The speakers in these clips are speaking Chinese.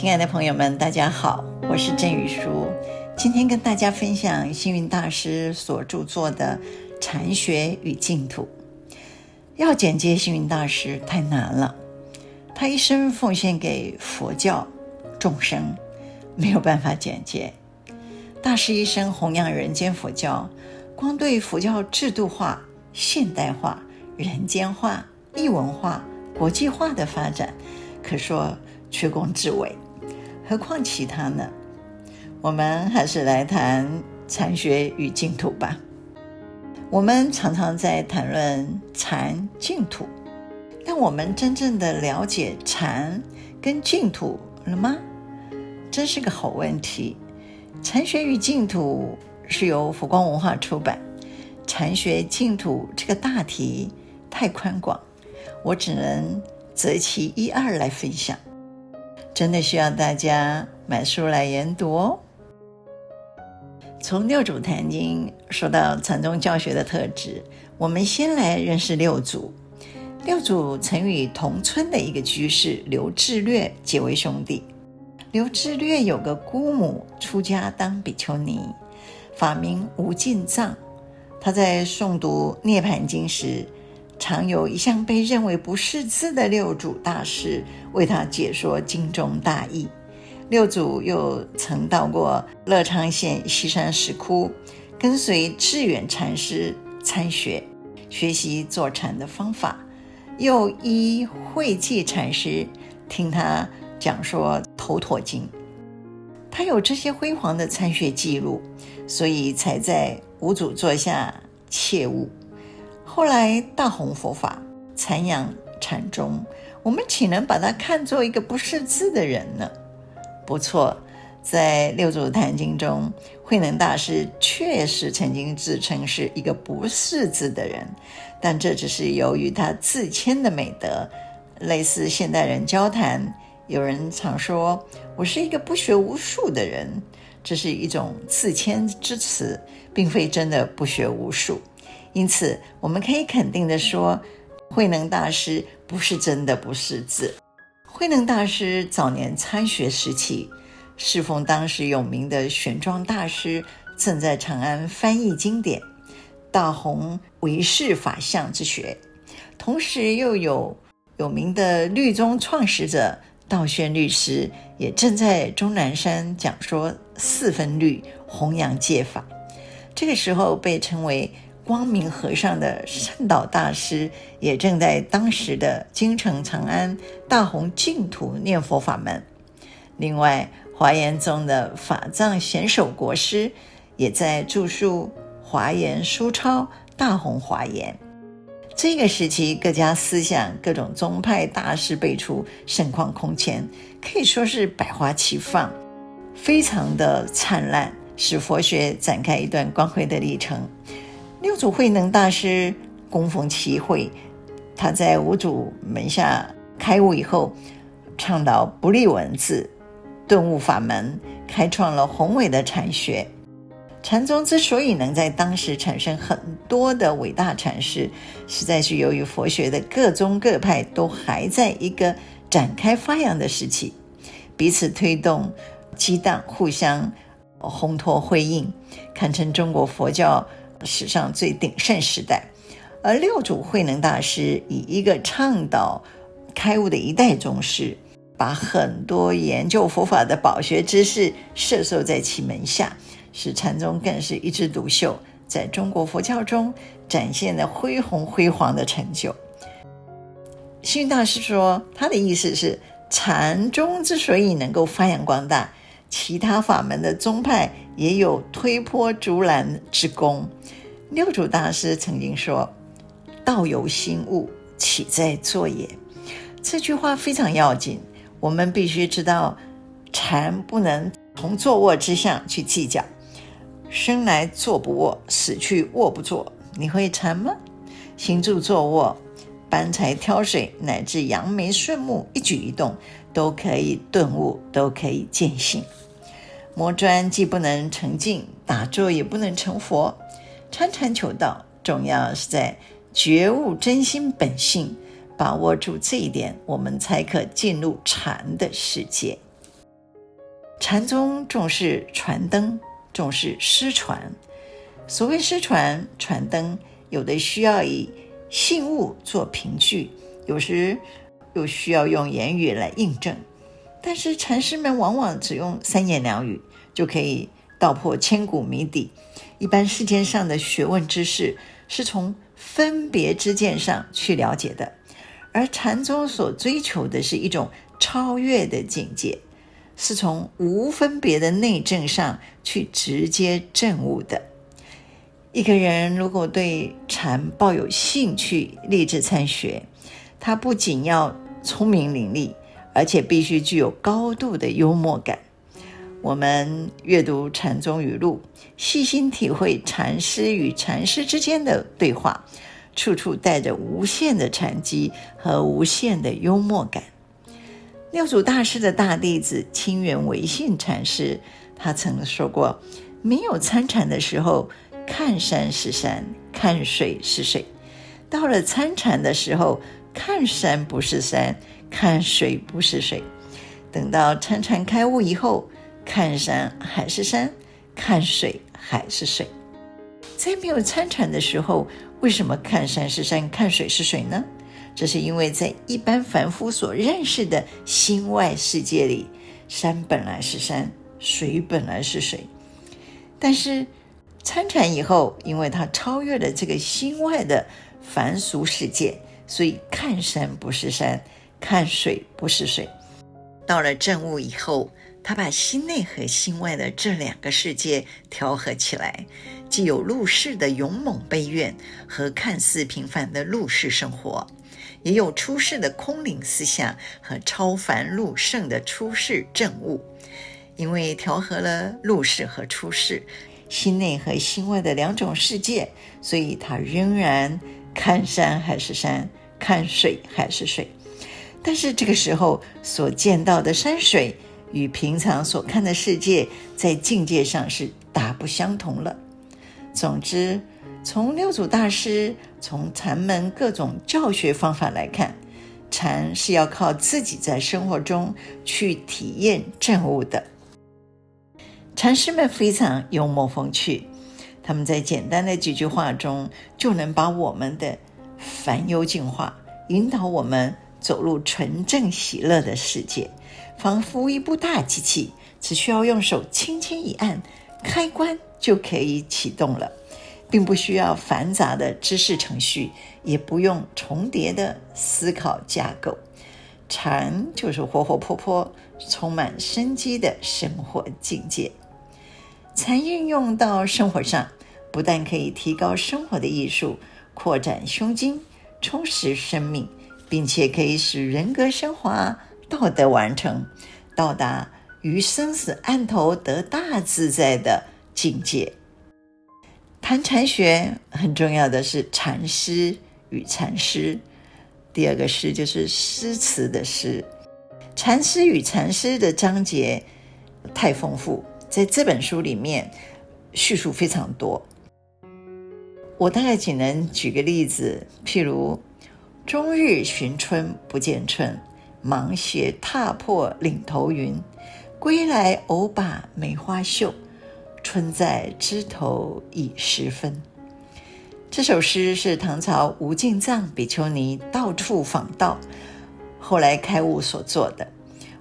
亲爱的朋友们，大家好，我是郑宇舒。今天跟大家分享星云大师所著作的《禅学与净土》。要简介星云大师太难了，他一生奉献给佛教众生，没有办法简介。大师一生弘扬人间佛教，光对佛教制度化、现代化、人间化、艺文化、国际化的发展，可说缺功至伟。何况其他呢？我们还是来谈禅学与净土吧。我们常常在谈论禅净土，但我们真正的了解禅跟净土了吗？真是个好问题。禅学与净土是由佛光文化出版，禅学净土这个大题太宽广，我只能择其一二来分享。真的需要大家买书来研读哦。从六祖坛经说到禅宗教学的特质，我们先来认识六祖。六祖曾与同村的一个居士刘志略结为兄弟。刘志略有个姑母出家当比丘尼，法名无尽藏。他在诵读《涅槃经》时，常有一向被认为不识字的六祖大师为他解说经中大义。六祖又曾到过乐昌县西山石窟，跟随智远禅师参学，学习坐禅的方法；又依慧寂禅师听他讲说《头陀经》。他有这些辉煌的参学记录，所以才在五祖座下切悟。后来大弘佛法，禅养禅宗，我们岂能把他看作一个不识字的人呢？不错，在六祖坛经中，慧能大师确实曾经自称是一个不识字的人，但这只是由于他自谦的美德，类似现代人交谈，有人常说我是一个不学无术的人，这是一种自谦之词，并非真的不学无术。因此，我们可以肯定地说，慧能大师不是真的不识字。慧能大师早年参学时期，适逢当时有名的玄奘大师正在长安翻译经典，大弘唯识法相之学，同时又有有名的律宗创始者道宣律师也正在终南山讲说四分律，弘扬戒法。这个时候被称为光明和尚的善导大师也正在当时的京城长安大弘净土念佛法门。另外，华严宗的法藏贤首国师也在著述华严书钞，大弘华严。这个时期，各家思想、各种宗派大师辈出，盛况空前，可以说是百花齐放，非常的灿烂，使佛学展开一段光辉的历程。六祖慧能大师恭逢其会，他在五祖门下开悟以后，倡导不立文字，顿悟法门，开创了宏伟的禅学。禅宗之所以能在当时产生很多的伟大禅师，实在是由于佛学的各宗各派都还在一个展开发扬的时期，彼此推动、激荡、互相烘托辉映，堪称中国佛教。史上最鼎盛时代，而六祖慧能大师以一个倡导开悟的一代宗师，把很多研究佛法的宝学知识摄受在其门下，使禅宗更是一枝独秀，在中国佛教中展现了恢宏辉煌的成就。星云大师说，他的意思是，禅宗之所以能够发扬光大。其他法门的宗派也有推波助澜之功。六祖大师曾经说：“道由心悟，岂在坐也？”这句话非常要紧。我们必须知道，禅不能从坐卧之相去计较。生来坐不卧，死去卧不坐。你会禅吗？行住坐卧，搬柴挑水，乃至扬眉顺目，一举一动都可以顿悟，都可以见性。磨砖既不能成镜，打坐也不能成佛。参禅求道，重要是在觉悟真心本性，把握住这一点，我们才可进入禅的世界。禅宗重视传灯，重视诗传。所谓诗传、传灯，有的需要以信物做凭据，有时又需要用言语来印证。但是禅师们往往只用三言两语就可以道破千古谜底。一般世间上的学问知识是从分别之见上去了解的，而禅宗所追求的是一种超越的境界，是从无分别的内证上去直接证悟的。一个人如果对禅抱有兴趣，立志参学，他不仅要聪明伶俐，而且必须具有高度的幽默感。我们阅读禅宗语录，细心体会禅师与禅师之间的对话，处处带着无限的禅机和无限的幽默感。六祖大师的大弟子清源惟信禅师，他曾说过：“没有参禅的时候。”看山是山，看水是水；到了参禅的时候，看山不是山，看水不是水；等到参禅开悟以后，看山还是山，看水还是水。在没有参禅的时候，为什么看山是山，看水是水呢？这是因为在一般凡夫所认识的心外世界里，山本来是山，水本来是水，但是。参禅以后，因为他超越了这个心外的凡俗世界，所以看山不是山，看水不是水。到了正悟以后，他把心内和心外的这两个世界调和起来，既有入世的勇猛悲愿和看似平凡的入世生活，也有出世的空灵思想和超凡入圣的出世证悟。因为调和了入世和出世。心内和心外的两种世界，所以他仍然看山还是山，看水还是水。但是这个时候所见到的山水，与平常所看的世界，在境界上是大不相同了。总之，从六祖大师从禅门各种教学方法来看，禅是要靠自己在生活中去体验证悟的。禅师们非常幽默风趣，他们在简单的几句话中就能把我们的烦忧净化，引导我们走入纯正喜乐的世界，仿佛一部大机器，只需要用手轻轻一按，开关就可以启动了，并不需要繁杂的知识程序，也不用重叠的思考架构。禅就是活活泼泼、充满生机的生活境界。禅运用到生活上，不但可以提高生活的艺术，扩展胸襟，充实生命，并且可以使人格升华、道德完成，到达于生死岸头得大自在的境界。谈禅学很重要的是禅师与禅师，第二个师就是诗词的诗。禅师与禅师的章节太丰富。在这本书里面，叙述非常多。我大概仅能举个例子，譬如“终日寻春不见春，芒鞋踏破岭头云。归来偶把梅花嗅，春在枝头已时分。”这首诗是唐朝吴敬藏比丘尼到处访道，后来开悟所作的。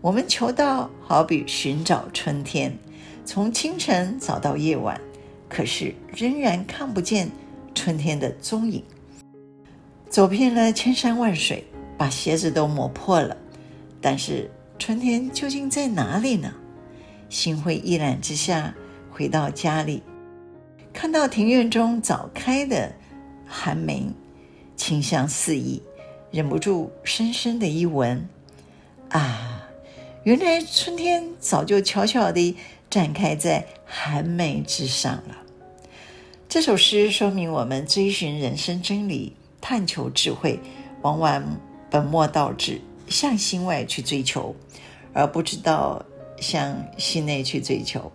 我们求道，好比寻找春天。从清晨找到夜晚，可是仍然看不见春天的踪影。走遍了千山万水，把鞋子都磨破了，但是春天究竟在哪里呢？心灰意懒之下，回到家里，看到庭院中早开的寒梅，清香四溢，忍不住深深的一闻。啊，原来春天早就悄悄地。展开在寒梅之上了。这首诗说明我们追寻人生真理、探求智慧，往往本末倒置，向心外去追求，而不知道向心内去追求。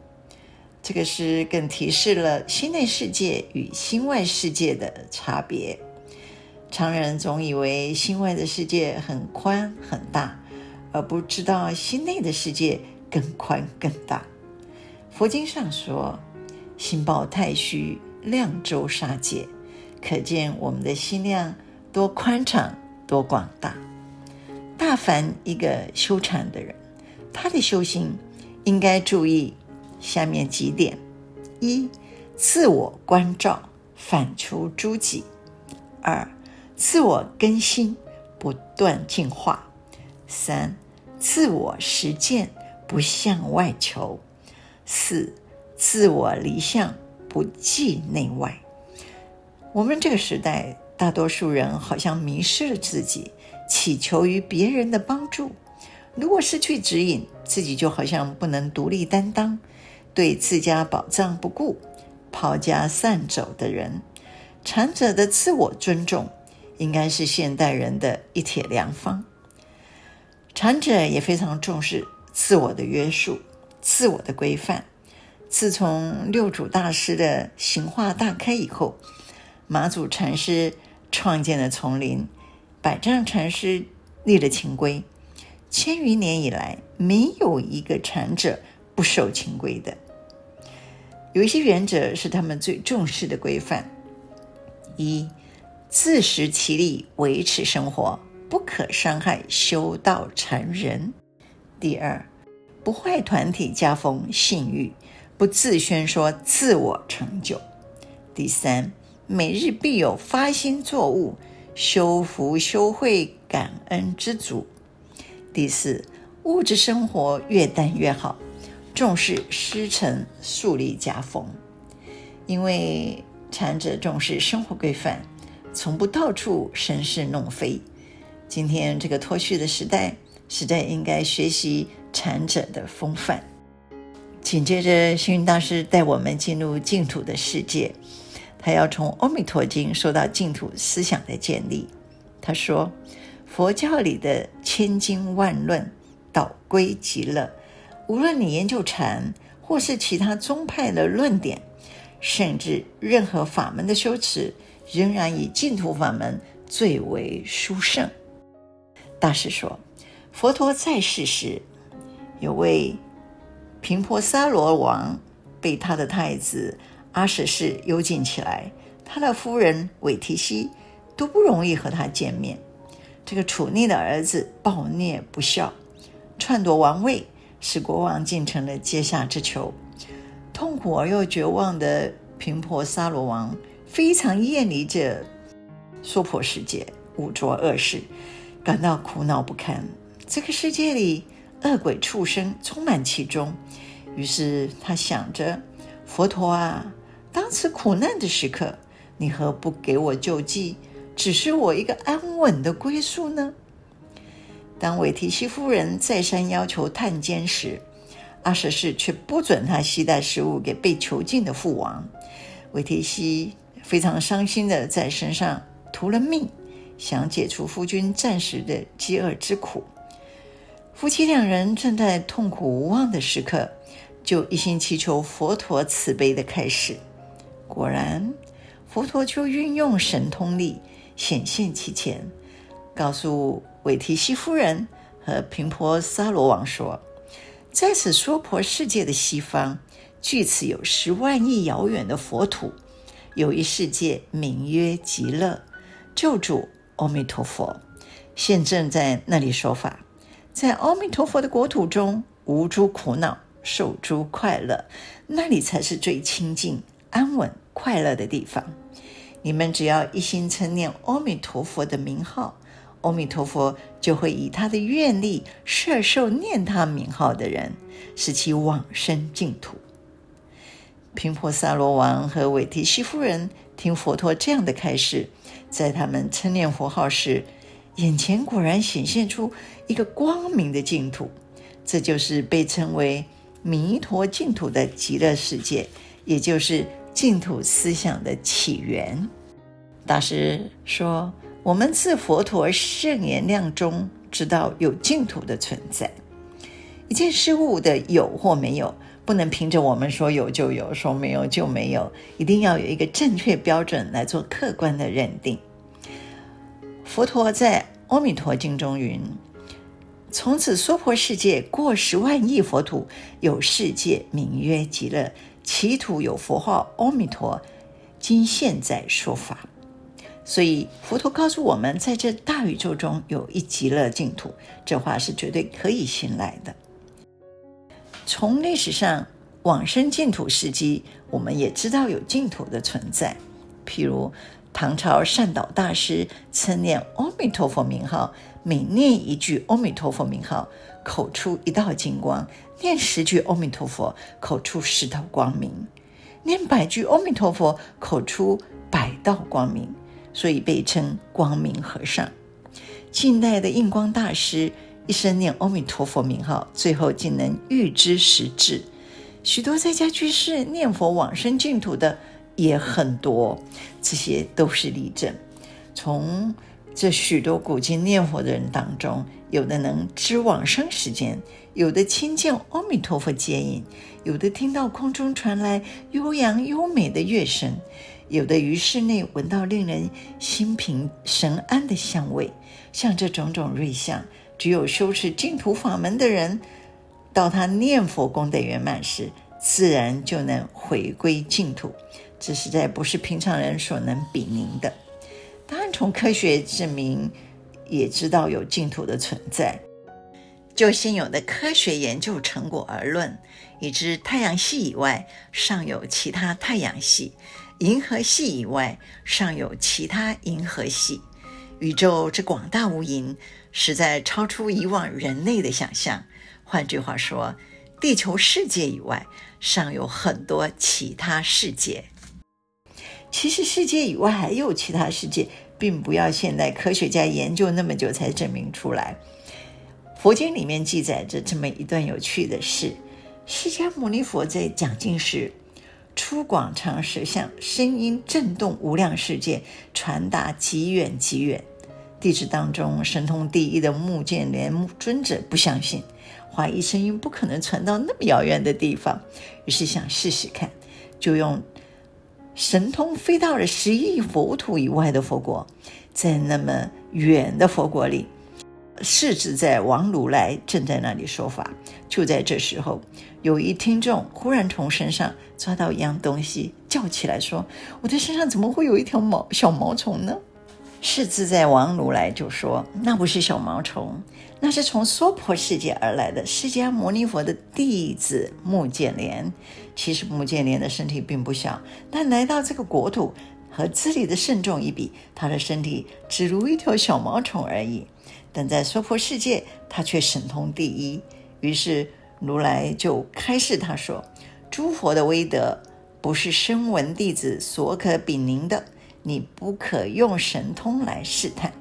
这个诗更提示了心内世界与心外世界的差别。常人总以为心外的世界很宽很大，而不知道心内的世界。更宽更大。佛经上说：“心抱太虚，量周沙界。”可见我们的心量多宽敞、多广大。大凡一个修禅的人，他的修行应该注意下面几点：一、自我关照，反求诸己；二、自我更新，不断进化；三、自我实践，不向外求；四、自我离相，不计内外。我们这个时代，大多数人好像迷失了自己，祈求于别人的帮助。如果失去指引，自己就好像不能独立担当，对自家宝藏不顾，抛家散走的人。禅者的自我尊重，应该是现代人的一帖良方。禅者也非常重视自我的约束、自我的规范。自从六祖大师的行化大开以后，马祖禅师创建了丛林，百丈禅师立了清规，千余年以来，没有一个禅者不守清规的。有一些原则是他们最重视的规范：一、自食其力维持生活，不可伤害修道禅人；第二，不坏团体家风信誉，不自宣说自我成就；第三，每日必有发心作物，修福修慧，感恩知足。第四，物质生活越淡越好，重视师承，树立家风。因为禅者重视生活规范，从不到处生事弄非。今天这个脱序的时代，实在应该学习禅者的风范。紧接着，星云大师带我们进入净土的世界。他要从《阿弥陀经》受到净土思想的建立。他说：“佛教里的千经万论，导归极乐。无论你研究禅，或是其他宗派的论点，甚至任何法门的修持，仍然以净土法门最为殊胜。”大师说：“佛陀在世时，有位频婆沙罗王被他的太子。”阿史氏幽禁起来，他的夫人韦提希都不容易和他见面。这个处逆的儿子暴虐不孝，篡夺王位，使国王竟成了阶下之囚。痛苦而又绝望的频婆沙罗王非常厌离这娑婆世界污浊恶世，感到苦恼不堪。这个世界里恶鬼畜生充满其中，于是他想着佛陀啊。当此苦难的时刻，你何不给我救济，只是我一个安稳的归宿呢？当韦提希夫人再三要求探监时，阿舍世却不准他携带食物给被囚禁的父王。韦提西非常伤心的在身上涂了蜜，想解除夫君暂时的饥饿之苦。夫妻两人正在痛苦无望的时刻，就一心祈求佛陀慈悲的开始。果然，佛陀就运用神通力显现其前，告诉韦提希夫人和频婆沙罗王说：“在此娑婆世界的西方，距此有十万亿遥远的佛土，有一世界名曰极乐，救主阿弥陀佛现正在那里说法。在阿弥陀佛的国土中，无诸苦恼，受诸快乐，那里才是最清净安稳。”快乐的地方，你们只要一心称念阿弥陀佛的名号，阿弥陀佛就会以他的愿力摄受念他名号的人，使其往生净土。频婆萨罗王和韦提希夫人听佛陀这样的开示，在他们称念佛号时，眼前果然显现出一个光明的净土，这就是被称为弥陀净土的极乐世界，也就是。净土思想的起源，大师说：“我们自佛陀圣言量中知道有净土的存在。一件事物的有或没有，不能凭着我们说有就有，说没有就没有，一定要有一个正确标准来做客观的认定。”佛陀在《阿弥陀经》中云：“从此娑婆世界过十万亿佛土，有世界名曰极乐，其土有佛号阿弥陀，今现在说法。所以佛陀告诉我们，在这大宇宙中有一极乐净土，这话是绝对可以信赖的。从历史上往生净土事迹，我们也知道有净土的存在。譬如唐朝善导大师称念阿弥陀佛名号，每念一句阿弥陀佛名号，口出一道金光；念十句阿弥陀佛，口出十道光明；念百句阿弥陀佛，口出百道光明。所以被称光明和尚。近代的印光大师一生念阿弥陀佛名号，最后竟能预知时至。许多在家居士念佛往生净土的也很多，这些都是例证。从这许多古今念佛的人当中，有的能知往生时间，有的亲见阿弥陀佛接引，有的听到空中传来悠扬优美的乐声。有的于室内闻到令人心平神安的香味，像这种种瑞相，只有修持净土法门的人，到他念佛功德圆满时，自然就能回归净土。这实在不是平常人所能比拟的。从科学证明，也知道有净土的存在。就现有的科学研究成果而论，已知太阳系以外尚有其他太阳系。银河系以外，尚有其他银河系。宇宙之广大无垠，实在超出以往人类的想象。换句话说，地球世界以外，尚有很多其他世界。其实，世界以外还有其他世界，并不要现代科学家研究那么久才证明出来。佛经里面记载着这么一段有趣的事：释迦牟尼佛在讲经时，出广长舌相，声音震动无量世界，传达极远极远。弟子当中神通第一的目犍连尊者不相信，怀疑声音不可能传到那么遥远的地方，于是想试试看，就用神通飞到了十亿佛土以外的佛国，在那么远的佛国里。世自在王如来正在那里说法，就在这时候，有一听众忽然从身上抓到一样东西，叫起来说：“我的身上怎么会有一条毛小毛虫呢？”世自在王如来就说：“那不是小毛虫，那是从娑婆世界而来的释迦牟尼佛的弟子目犍连。其实目犍连的身体并不小，但来到这个国土和这里的圣众一比，他的身体只如一条小毛虫而已。”但在娑婆世界，他却神通第一。于是如来就开示他说：“诸佛的威德不是声闻弟子所可比拟的，你不可用神通来试探。”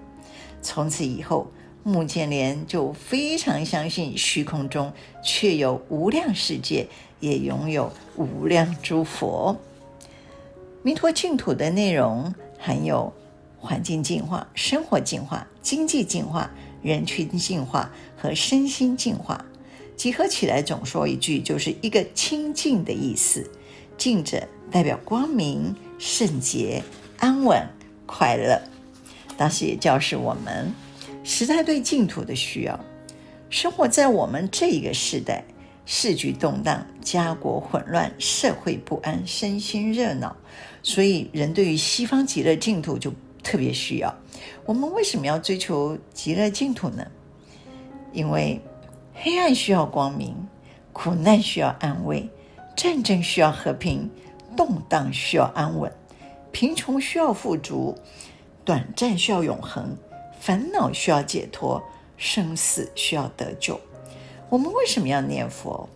从此以后，目犍连就非常相信虚空中确有无量世界，也拥有无量诸佛。弥陀净土的内容含有。环境净化、生活净化、经济净化、人群净化和身心净化，集合起来总说一句，就是一个清净的意思。净者代表光明、圣洁、安稳、快乐。当时也教示我们，时代对净土的需要。生活在我们这一个时代，世局动荡，家国混乱，社会不安，身心热闹，所以人对于西方极乐净土就。特别需要，我们为什么要追求极乐净土呢？因为黑暗需要光明，苦难需要安慰，战争需要和平，动荡需要安稳，贫穷需要富足，短暂需要永恒，烦恼需要解脱，生死需要得救。我们为什么要念佛？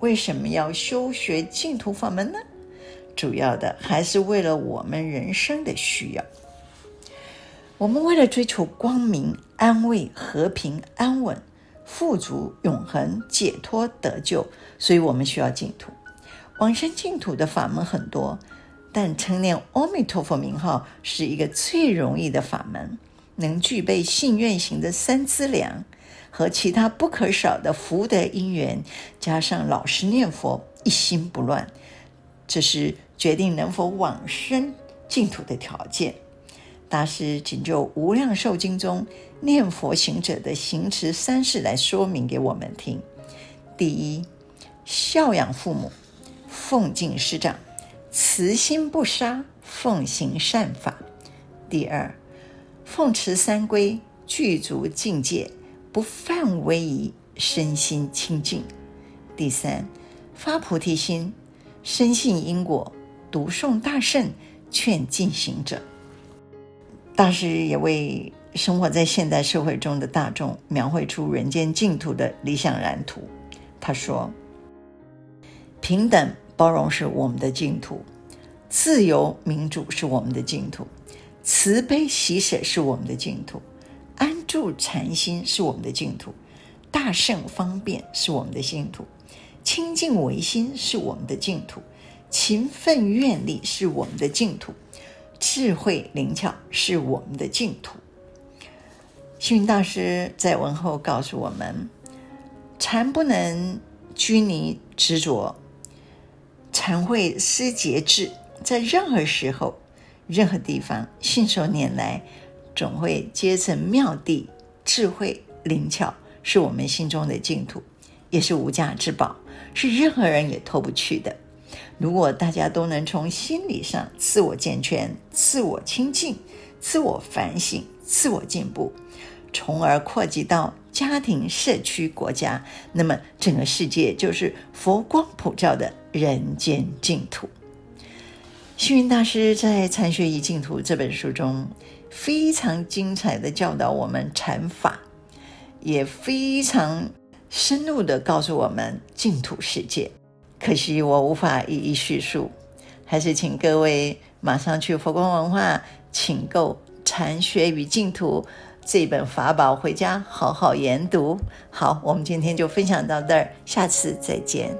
为什么要修学净土法门呢？主要的还是为了我们人生的需要。我们为了追求光明、安慰、和平、安稳、富足、永恒、解脱、得救，所以我们需要净土。往生净土的法门很多，但称念阿弥陀佛名号是一个最容易的法门，能具备信愿行的三资粮和其他不可少的福德因缘，加上老实念佛、一心不乱，这是决定能否往生净土的条件。大师仅就《无量寿经》中念佛行者的行持三事来说明给我们听：第一，孝养父母，奉敬师长，慈心不杀，奉行善法；第二，奉持三规，具足境界，不犯威仪，身心清净；第三，发菩提心，深信因果，读诵大圣，劝进行者。大师也为生活在现代社会中的大众描绘出人间净土的理想蓝图。他说：“平等包容是我们的净土，自由民主是我们的净土，慈悲喜舍是我们的净土，安住禅心是我们的净土，大圣方便是我们的净土，清净唯心是我们的净土，勤奋愿力是我们的净土。”智慧灵巧是我们的净土。星云大师在文后告诉我们：禅不能拘泥执着，禅会思节制，在任何时候、任何地方，信手拈来，总会结成妙谛。智慧灵巧是我们心中的净土，也是无价之宝，是任何人也脱不去的。如果大家都能从心理上自我健全、自我清净、自我反省、自我进步，从而扩及到家庭、社区、国家，那么整个世界就是佛光普照的人间净土。星云大师在《禅学与净土》这本书中，非常精彩的教导我们禅法，也非常深入的告诉我们净土世界。可惜我无法一一叙述，还是请各位马上去佛光文化请购《禅学与净土》这本法宝回家好好研读。好，我们今天就分享到这儿，下次再见。